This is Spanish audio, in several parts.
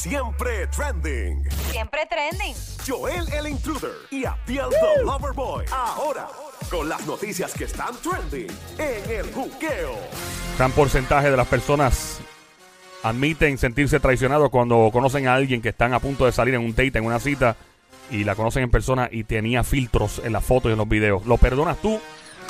Siempre trending. Siempre trending. Joel el Intruder y Abdiel the Loverboy. Ahora, con las noticias que están trending en el juqueo. Gran porcentaje de las personas admiten sentirse traicionados cuando conocen a alguien que están a punto de salir en un date, en una cita, y la conocen en persona y tenía filtros en las fotos y en los videos. ¿Lo perdonas tú?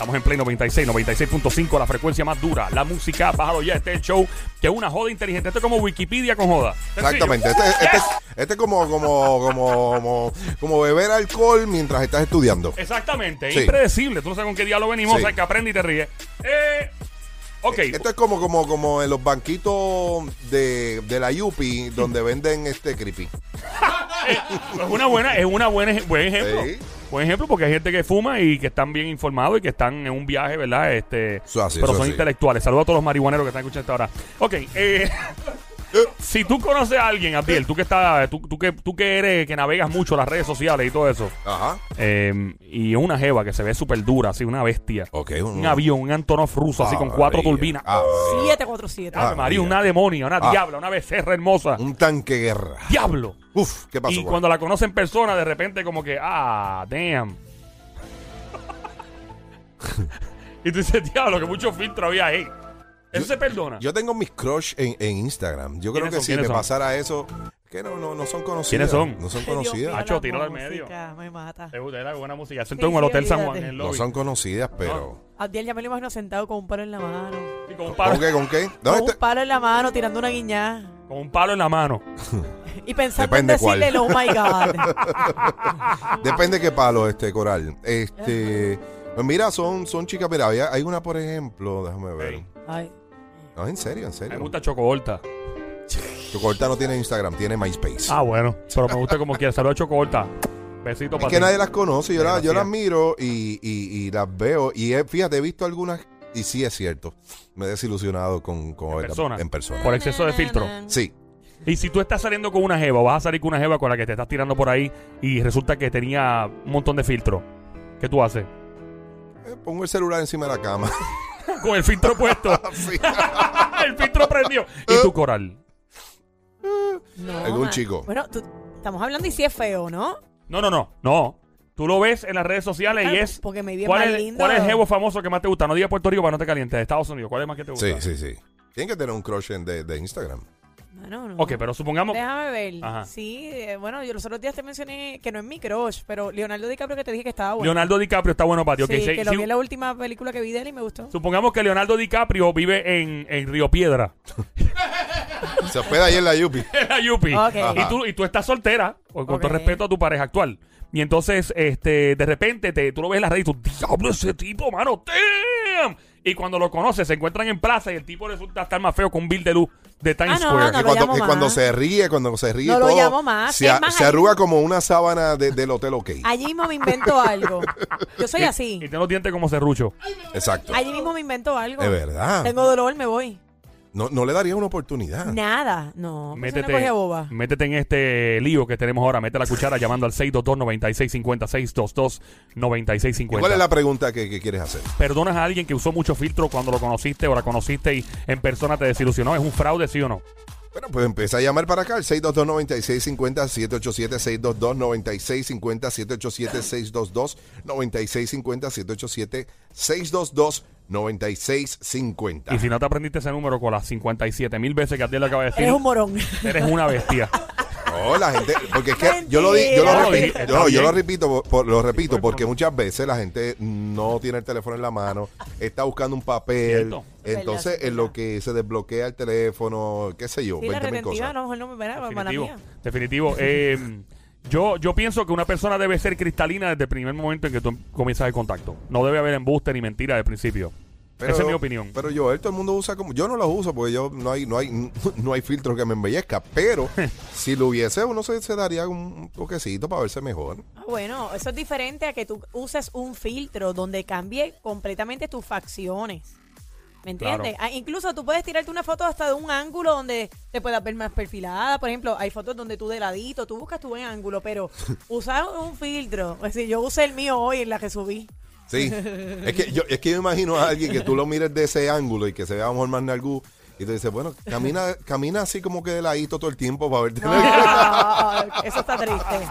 Estamos en Play 96, 96.5, la frecuencia más dura. La música, bájalo ya, este es el show, que es una joda inteligente. Esto es como Wikipedia con joda. Exactamente. Este, este, es- este es como, como, como, como, como beber alcohol mientras estás estudiando. Exactamente, Sí. impredecible. Tú no sabes con qué diablo venimos, Sí. que aprende y te ríe. Eh, ok. Esto es como, como, como en los banquitos de, de la Yupi donde venden este creepy. Es una buena, es una buena, buen ejemplo. Sí. Buen ejemplo porque hay gente que fuma y que están bien informados y que están en un viaje, ¿verdad? Este, así, pero son así. intelectuales. Saludos a todos los marihuaneros que están escuchando ahora. Ok, eh, si tú conoces a alguien, Abdiel, tú que estás, tú, tú que, tú que eres, que navegas mucho las redes sociales y todo eso, Ajá. eh, y una jeva que se ve súper dura, así, una bestia. Ok. Un avión, un Antonov ruso, así Ah, con cuatro María. turbinas. Ah, 747. Ave ah, María, María. una demonia, una Ah. diabla, una becerra hermosa. Un tanque guerra. ¡Diablo! Uf, ¿qué pasó? Y cuando la conoce en persona, de repente como que, ah, damn. y tú dices, diablo, que mucho filtro había ahí. Eso se perdona. Yo tengo mis crush en, en Instagram. Yo creo ¿Quiénes que son? si me pasara eso, que no, no, no son conocidas. ¿Quiénes son? No son conocidas. Hacho, la tíralo al medio. Me mata. Te gusta, era buena música. Sí, Sentó en el sí, Hotel San Juan, olvídate. en el No son conocidas, pero. Abdiel ya me lo imagino sentado con un palo en la mano. Y con, un palo, ¿Con qué? ¿Con qué? Con ¿Dónde un palo en la mano, tirando una guiñá. con un palo en la mano. Y pensando Depende en decirle el oh my God. Depende qué palo, este coral. Este. Pues mira, son, son chicas. Mira, había- hay una, por ejemplo, déjame ver. Ey. Ay. No, en serio, en serio. me gusta Chocobolta. Chocolata no tiene Instagram, tiene MySpace. Ah, bueno. Pero me gusta como quiera. Saludos a Chocobolta. Besito es para que ti. nadie las conoce. Yo, la- yo las miro y, y- y las veo. Y he- fíjate, he visto algunas. Y sí es cierto. Me he desilusionado con, con ¿En verlas persona? en persona. Por exceso de filtro. Sí. Y si tú estás saliendo con una jeva, vas a salir con una jeva con la que te estás tirando por ahí y resulta que tenía un montón de filtro, ¿qué tú haces? Eh, Pongo el celular encima de la cama. Con el filtro puesto. Sí. el filtro prendió. ¿Y tu coral? No, Algún ma- chico. Bueno, tú- estamos hablando y si es feo, ¿no? No, no, no. No. Tú lo ves en las redes sociales y es. Porque me vi ¿Cuál más es, lindo. ¿Cuál es el jevo famoso que más te gusta? No digas Puerto Rico para no te calientes. De Estados Unidos. ¿Cuál es más que te gusta? Sí, sí, sí. Tienen que tener un crush en- de, de Instagram. Bueno, no. Ok, pero supongamos. Déjame ver. Ajá. Sí, eh, bueno, yo los otros días te mencioné que no es mi crush, pero Leonardo DiCaprio que te dije que estaba bueno. Leonardo DiCaprio está bueno para ti. ok, sí, sí, que lo sí. vi en la última película que vi de él y me gustó. Supongamos que Leonardo DiCaprio vive en, en Río Piedra. Se hospeda ahí en la Yupi. en la Yupi. Ok. Y, tú, y tú estás soltera, con todo respeto a tu pareja actual. Y entonces, este, de repente, te, tú lo ves en la red y tú, diablo, ese tipo, mano, damn. Y cuando lo conoces, se encuentran en plaza y el tipo resulta estar más feo con un bill de luz de Times Ah, no, Square. no y lo cuando, llamo y cuando más. se ríe, cuando se ríe No lo todo, llamo más, Se, a- más se arruga como una sábana de- del hotel OK. Allí mismo me invento algo. Yo soy Y- así. Y tiene los dientes como serrucho. Exacto. Allí mismo me invento algo. Es verdad. Tengo dolor, me voy. No, no le daría una oportunidad. Nada. No, pues Métete, una boba. métete en este lío que tenemos ahora. Mete la cuchara llamando al 622-9650. 622-9650. ¿Y ¿Cuál es la pregunta que, que quieres hacer? ¿Perdonas a alguien que usó mucho filtro cuando lo conociste o la conociste y en persona te desilusionó? ¿Es un fraude, sí o no? Bueno, pues empieza a llamar para acá, el 622-9650, 787-622-9650, 787-622-9650, 9650. Y si no te aprendiste ese número con las 57 mil veces que Abdiel acaba de decir, Eres un morón. eres una bestia. No, la gente, porque es que yo lo, di, yo lo, Mentira. repito, yo, yo lo repito, por- por- lo repito, porque muchas veces la gente no tiene el teléfono en la mano, está buscando un papel, Cierto. entonces en lo que se desbloquea el teléfono, qué sé yo, Sí, la 20 mil retentiva, cosas. a lo mejor no me verá, hermana Definitivo. mía. Definitivo. Eh, yo, yo pienso que una persona debe ser cristalina desde el primer momento en que tú comienzas el contacto. No debe haber embuste ni mentira de principio. Pero- Esa es mi opinión. Pero yo, todo el mundo usa como. Yo no los uso porque yo no hay, no hay, no hay filtro que me embellezca. Pero si lo hubiese, uno se, se daría un toquecito para verse mejor. Ah, Bueno, eso es diferente a que tú uses un filtro donde cambie completamente tus facciones. ¿Me entiendes? Claro. Ah, incluso tú puedes tirarte una foto hasta de un ángulo donde te puedas ver más perfilada. Por ejemplo, hay fotos donde tú de ladito, tú buscas tu buen ángulo, pero usar un filtro. Es decir, yo usé el mío hoy en la que subí. Sí. es, que yo, es que yo imagino a alguien que tú lo mires de ese ángulo y que se vea mejor más nalgú Y tú dices, bueno, camina, camina así como que de ladito todo el tiempo para verte. Eso está triste.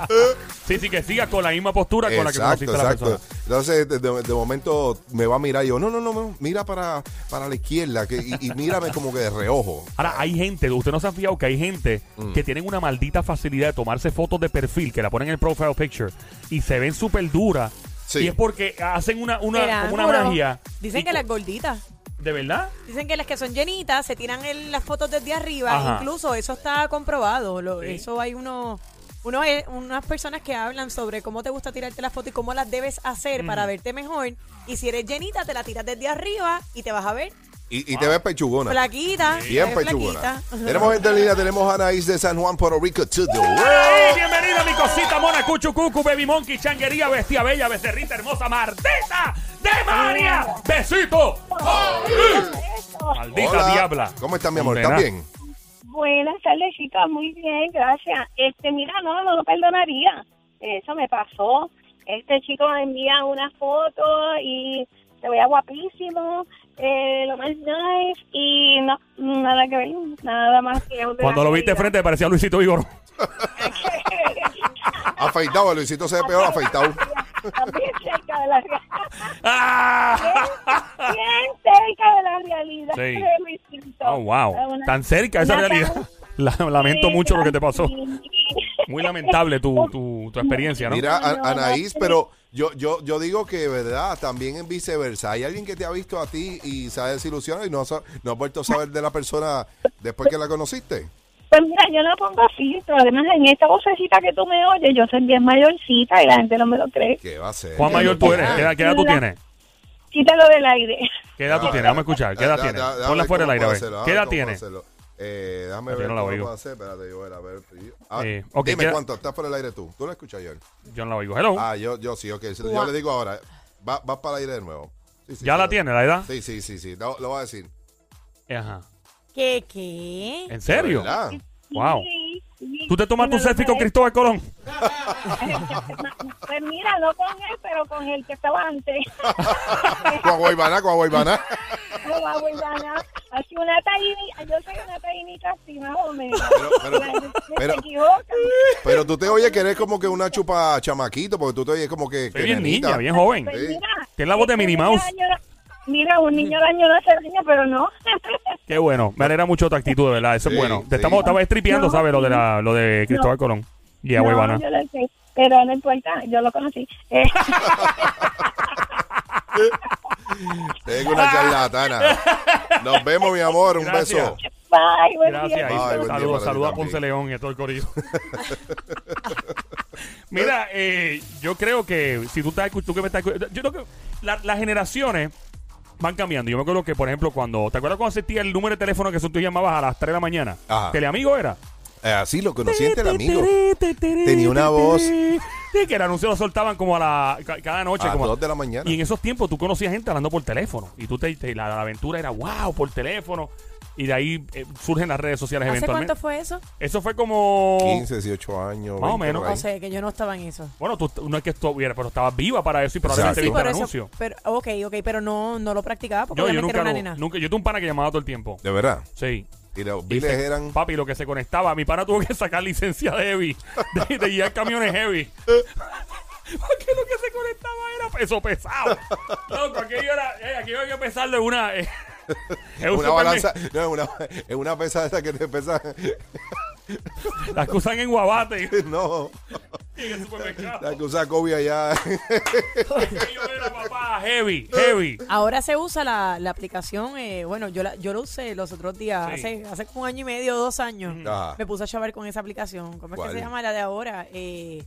Sí, sí, que siga con la misma postura con la que Exacto, conociste a la exacto. persona. Entonces, de, de- de momento me va a mirar y yo, no, no, no, no, mira para, para la izquierda que, y, y mírame como que de reojo. Ahora, hay gente, usted no se ha fijado que hay gente Mm. que tienen una maldita facilidad de tomarse fotos de perfil, que la ponen en el profile picture y se ven súper duras. Sí. Y es porque hacen una, una, como una juro, magia. Dicen Y que co- las gorditas. ¿De verdad? Dicen que las que son llenitas se tiran las fotos desde arriba. Ajá. Incluso eso está comprobado. Lo- Sí. Eso hay unos, uno, eh, unas personas que hablan sobre cómo te gusta tirarte la foto y cómo las debes hacer para verte mejor. Y si eres llenita, te la tiras desde arriba y te vas a ver Y, y te ves pechugona. flaquita. Bien pechugona. Tenemos gente en línea, tenemos a Anaís de San Juan, Puerto Rico, to the world. ¡Hey! Bienvenida mi cosita mona, cuchu, cucu, baby monkey, changuería, bestia bella, becerrita hermosa, Martita de María. ¡Besito! Maldita Hola. diabla. ¿Cómo estás, mi amor? ¿Estás bien? Buenas tardes, chicas. Muy bien, gracias. Este, mira, no, no lo perdonaría. Eso me pasó. Este chico me envía una foto y te veía guapísimo, eh, lo más nice y no, nada que ver, nada más que de Cuando lo viste de frente parecía Luisito Vigoro. Afeitado, Luisito se ve peor afeitado. Bien cerca de la realidad. ¡Ah! Bien cerca de la realidad. Sí. de Luisito. Oh, wow. Una- Tan cerca esa una realidad. La- lamento Sí, mucho lo que te pasó. Muy lamentable tu, tu, tu experiencia, ¿no? Mira, Anaís, pero yo, yo, yo digo que, ¿verdad? También en viceversa. Hay alguien que te ha visto a ti y se ha desilusionado y no, no has vuelto a saber de la persona después que la conociste. Pues mira, yo no pongo filtro. Además, en esta vocecita que tú me oyes, yo soy bien mayorcita y la gente no me lo cree. ¿Qué va a ser? ¿Cuán mayor tú eres? ¿Qué edad, qué edad tú tienes? Quítalo del aire. ¿Qué edad tú tienes? Vamos a escuchar. ¿Qué edad Da- tienes? da- Ponla fuera del aire, a ver. ¿Qué déjame edad tienes? Eh, déjame Yo ver no la cómo oigo. puedo hacer. Espérate, yo, a ver. Ah, Eh, ok, dime ¿qué- cuánto. Estás por el aire tú. ¿Tú lo escuchas, Joel? Yo no la oigo. Hello. Ah, yo, yo sí, ok. Yo le digo ahora. Va, vas para el aire de nuevo. Sí, sí, ¿Ya la lo- tiene la edad? Sí, sí, sí, sí. Lo, lo voy a decir. Ajá. ¿Qué, qué? ¿En serio? ¿Verdad? Wow. Sí, sí. ¿Tú te tomaste un Bueno, selfie con Cristóbal Colón? Pues mira, no con él, pero con el que estaba antes. Con Guaybana, con Guaybana. No, va, una taína, yo soy una taínita así más o menos. Pero- pero- tú te oyes que eres como que una chupa chamaquito, porque tú te oyes como que. Que bien niña, bien joven. Pues mira. Tiene la voz de este Minnie Mouse. Mira, un niño daño no hace daño, pero no. Qué bueno. Me alegra mucho tu actitud, de verdad. Eso Sí, es bueno. sí. Te estamos, estaba estripeando, No, ¿sabes? Lo de, la, lo de Cristóbal No. Colón. Y a no, Huevana. yo lo sé, pero no importa, yo lo conocí. Tengo una charlatana. Nos vemos, mi amor. Un Gracias. beso. bye, buen Gracias. día. Bye, buen día Saludos, para ti saludos a también. Ponce León y a todo el corillo. Mira, eh, yo creo que si tú estás escu- tú que me estás escu- yo creo que la- las generaciones van cambiando. Yo me acuerdo que, por ejemplo, cuando, ¿te acuerdas cuando existía el número de teléfono que tú llamabas a las 3 de la mañana? Ajá. Teleamigo era. Eh, así lo conocí en amigo. Tenía una voz. Sí, que el anuncio lo soltaban como a la, ca- cada noche. A como dos de la mañana. Y en esos tiempos tú conocías gente hablando por teléfono. Y tú te, te- la, la aventura era wow, por teléfono. Y de ahí eh, surgen las redes sociales ¿Hace eventualmente. cuánto fue eso? Eso fue como. 15, 18 años. Más o 20 menos. por ahí. O sea, que yo no estaba en eso. Bueno, tú no es que estuviera, pero estabas viva para eso y probablemente Exacto. viste por el eso. anuncio. Pero, ok, ok, pero no, no lo practicaba porque Yo, yo obviamente nunca, era una lo- nena. nunca. Yo tuve un pana que llamaba todo el tiempo. De verdad. Sí. Y los biles se- eran. Papi, lo que se conectaba. Mi pana tuvo que sacar licencia de heavy. De, de guiar camiones heavy. Porque lo que se conectaba era peso pesado. Loco, aquello era. Eh, aquello había que pesarlo en una. eh, en un Una balanza. No, es una, es una pesa esa que te pesa. Las que usan en Guabate. No. y en el supermercado. La que usa Kobe allá. Papá, heavy, heavy. Ahora se usa la, la aplicación, eh, bueno, yo la, yo lo usé los otros días, Sí. hace, hace como un año y medio, dos años. Ajá. Me puse a chavar con esa aplicación. ¿Cómo es ¿Cuál? que se llama la de ahora? Eh,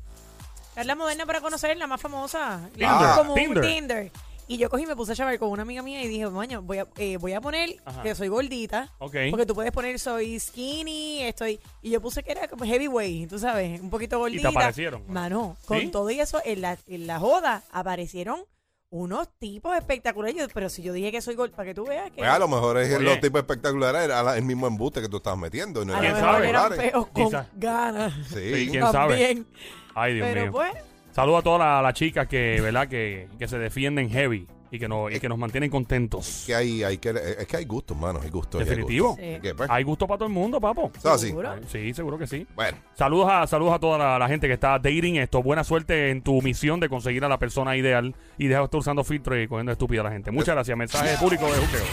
es la moderna para conocer, la más famosa. Tinder. Como Tinder. un Tinder. Y yo cogí y me puse a chavar con una amiga mía y dije, maño, voy a, eh, voy a poner Ajá. que soy gordita. Ok. Porque tú puedes poner soy skinny, estoy... Y yo puse que era como heavyweight, tú sabes, un poquito gordita. aparecieron? Mano, con ¿Sí? todo y eso, en la, en la joda aparecieron unos tipos espectaculares. Yo- Pero si yo dije que soy gordita, para que tú veas que... Pues a lo mejor es Oye. los tipos espectaculares, era la- el mismo embuste que tú estabas metiendo. y No a ¿Quién sabe? eran feos con Quizá. ganas. Sí, Sí. ¿quién sabe? También. Ay, Dios Pero mío. pues, Saludos a todas las las chicas que, ¿verdad? Que, que se defienden heavy. Y que, nos, y que nos mantienen contentos. Que hay, hay que, es que hay gustos, mano. Hay gustos. hay Definitivo. gustos. Sí. Pues, Hay gusto para todo el mundo, papo. eso así. Seguro. Sí, seguro que sí. Bueno, Saludos a, saludos a toda la, la gente que está dating esto. Buena suerte en tu misión de conseguir a la persona ideal y deja de estar usando filtros y cogiendo estúpida a la gente. Muchas gracias. Mensaje público de Juqueo.